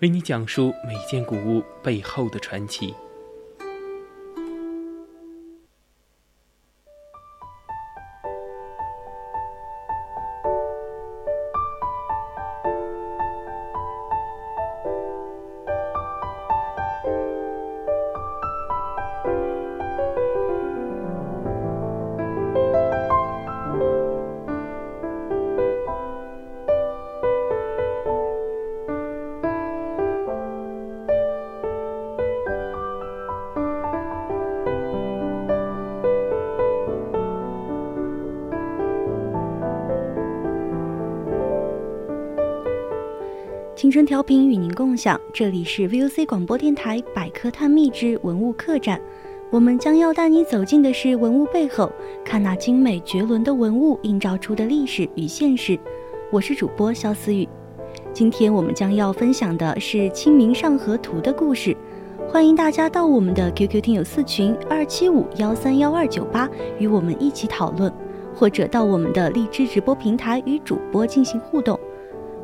为你讲述每件古物背后的传奇。青春调频与您共享，这里是 VOC 广播电台百科探秘之文物客栈。我们将要带你走进的是文物背后，看那精美绝伦的文物映照出的历史与现实。我是主播肖思雨，今天我们将要分享的是《清明上河图》的故事。欢迎大家到我们的 QQ 听友四群二七五幺三幺二九八与我们一起讨论，或者到我们的荔枝直播平台与主播进行互动。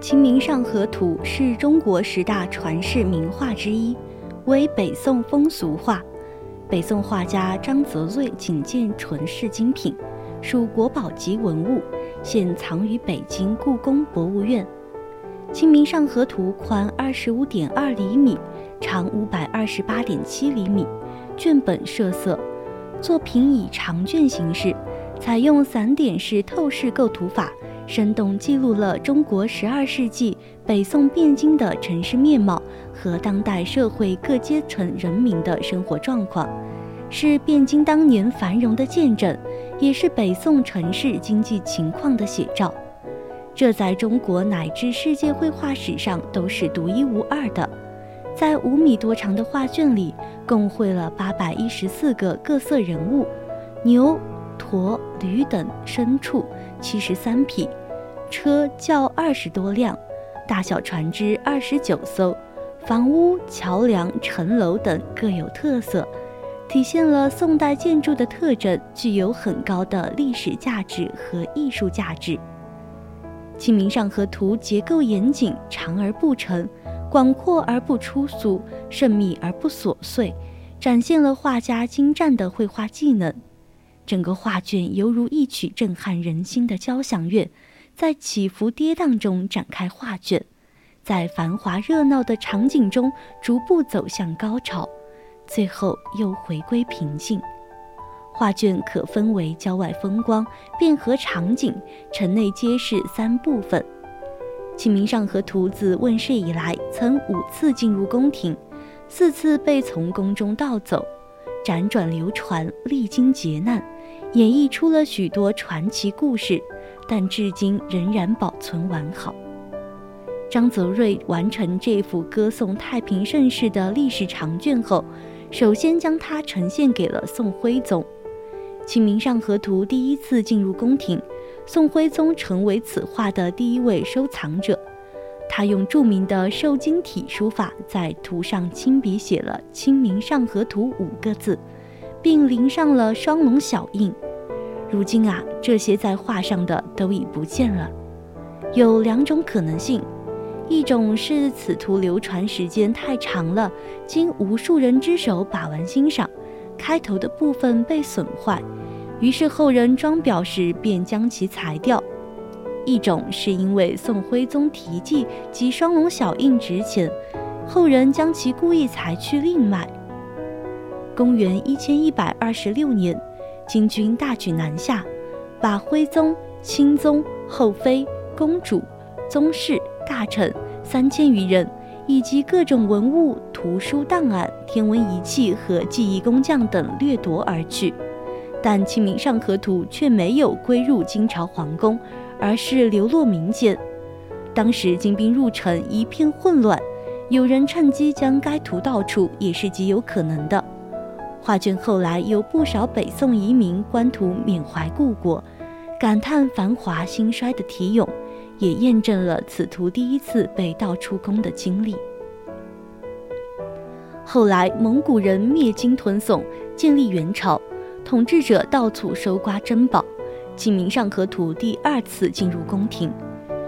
清明上河图》是中国十大传世名画之一，为北宋风俗画，北宋画家张择瑞仅见传世精品，属国宝级文物，现藏于北京故宫博物院。《清明上河图》宽二十五点二厘米，长五百二十八点七厘米，卷本设色，作品以长卷形式，采用散点式透视构图法。生动记录了中国十二世纪北宋汴京的城市面貌和当代社会各阶层人民的生活状况，是汴京当年繁荣的见证，也是北宋城市经济情况的写照。这在中国乃至世界绘画史上都是独一无二的。在五米多长的画卷里，共绘了八百一十四个各色人物，牛、驼、驴等牲畜七十三匹。车轿二十多辆，大小船只二十九艘，房屋、桥梁、城楼等各有特色，体现了宋代建筑的特征，具有很高的历史价值和艺术价值。《清明上河图》结构严谨，长而不沉，广阔而不粗俗，慎密而不琐碎，展现了画家精湛的绘画技能。整个画卷犹如一曲震撼人心的交响乐。在起伏跌宕中展开画卷，在繁华热闹的场景中逐步走向高潮，最后又回归平静。画卷可分为郊外风光、汴河场景、城内街市三部分。《清明上河图》自问世以来，曾五次进入宫廷，四次被从宫中盗走，辗转流传，历经劫难，演绎出了许多传奇故事。但至今仍然保存完好。张则瑞完成这幅歌颂太平盛世的历史长卷后，首先将它呈现给了宋徽宗。《清明上河图》第一次进入宫廷，宋徽宗成为此画的第一位收藏者。他用著名的瘦金体书法在图上亲笔写了《清明上河图》五个字，并临上了双龙小印。如今啊，这些在画上的都已不见了。有两种可能性：一种是此图流传时间太长了，经无数人之手把玩欣赏，开头的部分被损坏，于是后人装裱时便将其裁掉。一种是因为宋徽宗题记及双龙小印值钱，后人将其故意裁去另卖。公元一千一百二十六年，金军大举南下，把徽宗、钦宗、后妃、公主、宗室、大臣三千余人，以及各种文物、图书档案、天文仪器和技艺工匠等掠夺而去，但《清明上河图》却没有归入金朝皇宫。而是流落民间。当时金兵入城，一片混乱，有人趁机将该图盗出，也是极有可能的。画卷后来有不少北宋移民官图缅怀故国，感叹繁华兴衰的题咏，也验证了此图第一次被盗出宫的经历。后来蒙古人灭金吞宋，建立元朝，统治者到处搜刮珍宝。《清明上河图》第二次进入宫廷，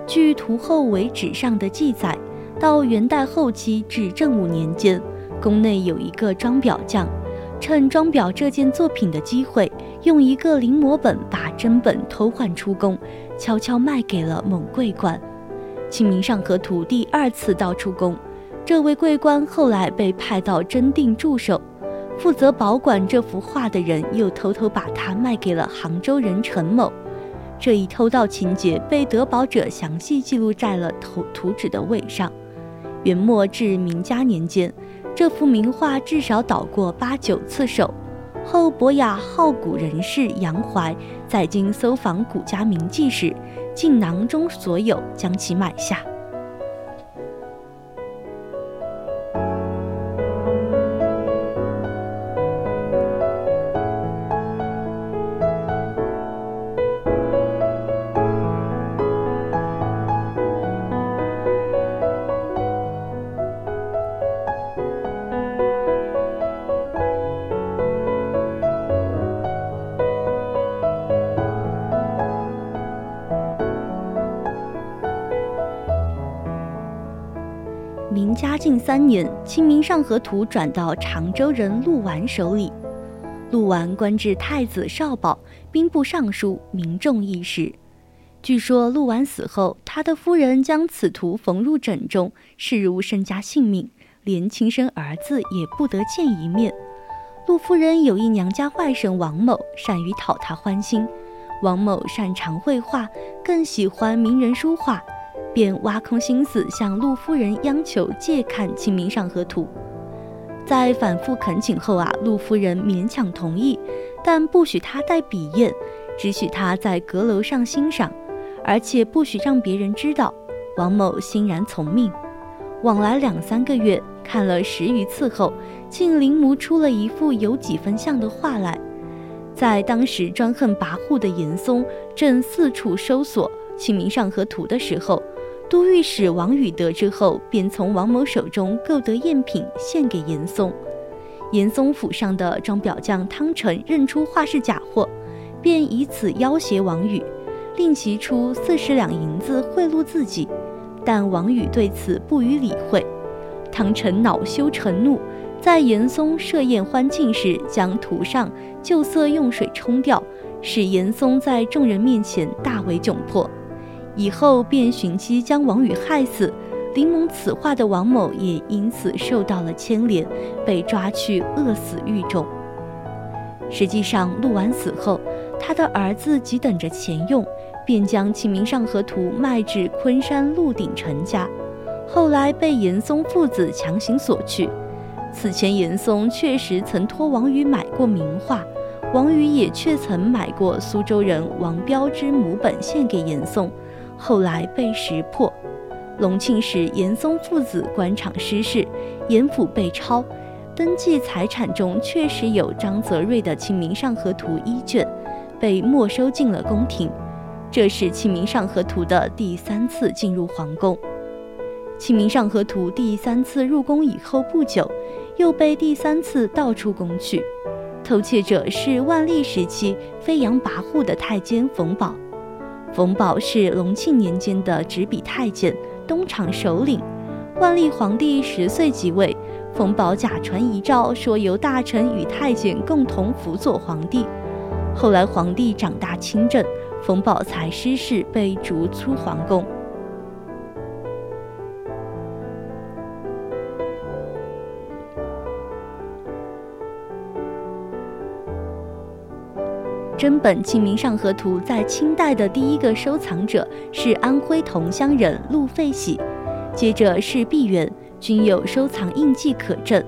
据图后为纸上的记载，到元代后期至正五年间，宫内有一个装裱匠，趁装裱这件作品的机会，用一个临摹本把真本偷换出宫，悄悄卖给了某桂官。《清明上河图》第二次盗出宫，这位桂官后来被派到真定驻守。负责保管这幅画的人又偷偷把它卖给了杭州人陈某，这一偷盗情节被得宝者详细记录在了图图纸的尾上。元末至明嘉年间，这幅名画至少倒过八九次手。后博雅好古人士杨怀在京搜访古家名迹时，竟囊中所有将其买下。近三年，《清明上河图》转到常州人陆完手里，陆完官至太子少保、兵部尚书，名重一时。据说陆完死后，他的夫人将此图缝入枕中，视如身家性命，连亲生儿子也不得见一面。陆夫人有一娘家外甥王某，善于讨她欢心。王某擅长绘画，更喜欢名人书画。便挖空心思向陆夫人央求借看《清明上河图》。在反复恳请后啊，陆夫人勉强同意，但不许他带笔砚，只许他在阁楼上欣赏，而且不许让别人知道。王某欣然从命。往来两三个月，看了十余次后，竟临摹出了一幅有几分像的画来。在当时专横跋扈的严嵩正四处搜索《清明上河图》的时候，都御史王宇得知后，便从王某手中购得赝品，献给严嵩。严嵩府上的装裱匠汤臣认出画是假货，便以此要挟王宇，令其出四十两银子贿赂自己。但王宇对此不予理会。汤臣恼羞成怒，在严嵩设宴欢庆时，将图上旧色用水冲掉，使严嵩在众人面前大为窘迫。以后便寻机将王宇害死，临摹此画的王某也因此受到了牵连，被抓去饿死狱中。实际上，陆完死后，他的儿子急等着钱用，便将《清明上河图》卖至昆山陆鼎臣家，后来被严嵩父子强行索去。此前，严嵩确实曾托王宇买过名画，王宇也确曾买过苏州人王彪之母本献给严嵩。后来被识破。隆庆时，严嵩父子官场失势，严府被抄，登记财产中确实有张泽瑞的《清明上河图》一卷，被没收进了宫廷。这是《清明上河图》的第三次进入皇宫。《清明上河图》第三次入宫以后不久，又被第三次盗出宫去。偷窃者是万历时期飞扬跋扈的太监冯保。冯保是隆庆年间的执笔太监、东厂首领。万历皇帝十岁即位，冯保假传遗诏，说由大臣与太监共同辅佐皇帝。后来皇帝长大亲政，冯保才失势被逐出皇宫。真本《清明上河图》在清代的第一个收藏者是安徽桐乡人陆费喜，接着是毕沅，均有收藏印记可证。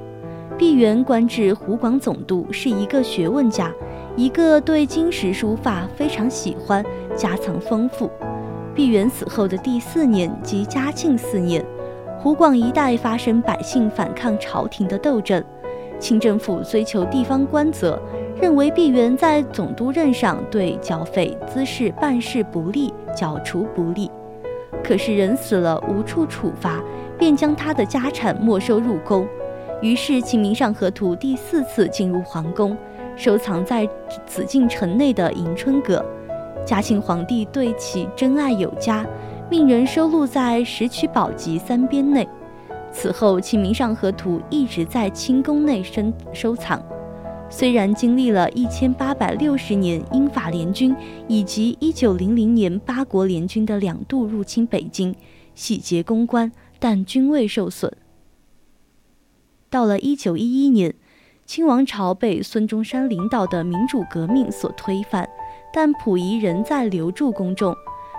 毕沅官至湖广总督，是一个学问家，一个对金石书法非常喜欢，家藏丰富。毕沅死后的第四年，即嘉庆四年，湖广一带发生百姓反抗朝廷的斗争，清政府追求地方官责。认为毕沅在总督任上对剿匪滋事办事不力，剿除不力。可是人死了无处处罚，便将他的家产没收入宫。于是《清明上河图》第四次进入皇宫，收藏在紫禁城内的迎春阁。嘉庆皇帝对其珍爱有加，命人收录在《石渠宝笈》三编内。此后，《清明上河图》一直在清宫内收收藏。虽然经历了一千八百六十年英法联军以及一九零零年八国联军的两度入侵北京，洗劫宫关，但均未受损。到了一九一一年，清王朝被孙中山领导的民主革命所推翻，但溥仪仍在留住宫中。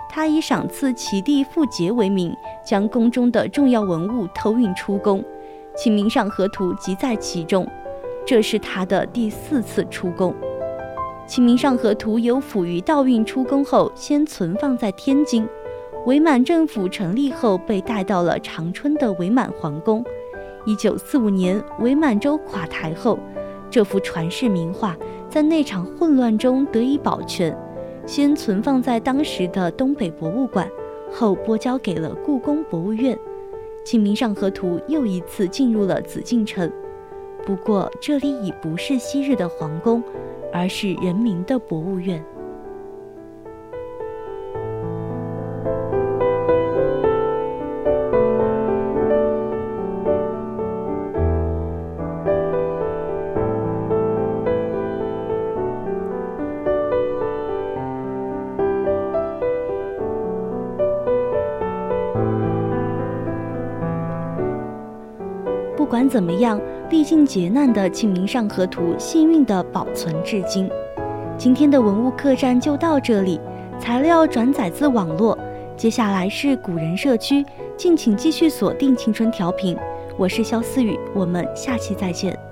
他以赏赐其弟傅杰为名，将宫中的重要文物偷运出宫，《清明上河图》即在其中。这是他的第四次出宫，《清明上河图》由溥仪盗运出宫后，先存放在天津，伪满政府成立后被带到了长春的伪满皇宫。一九四五年，伪满洲垮台后，这幅传世名画在那场混乱中得以保全，先存放在当时的东北博物馆，后拨交给了故宫博物院。《清明上河图》又一次进入了紫禁城。不过，这里已不是昔日的皇宫，而是人民的博物院。不管怎么样。历尽劫难的《清明上河图》幸运地保存至今。今天的文物客栈就到这里，材料转载自网络。接下来是古人社区，敬请继续锁定青春调频。我是肖思雨，我们下期再见。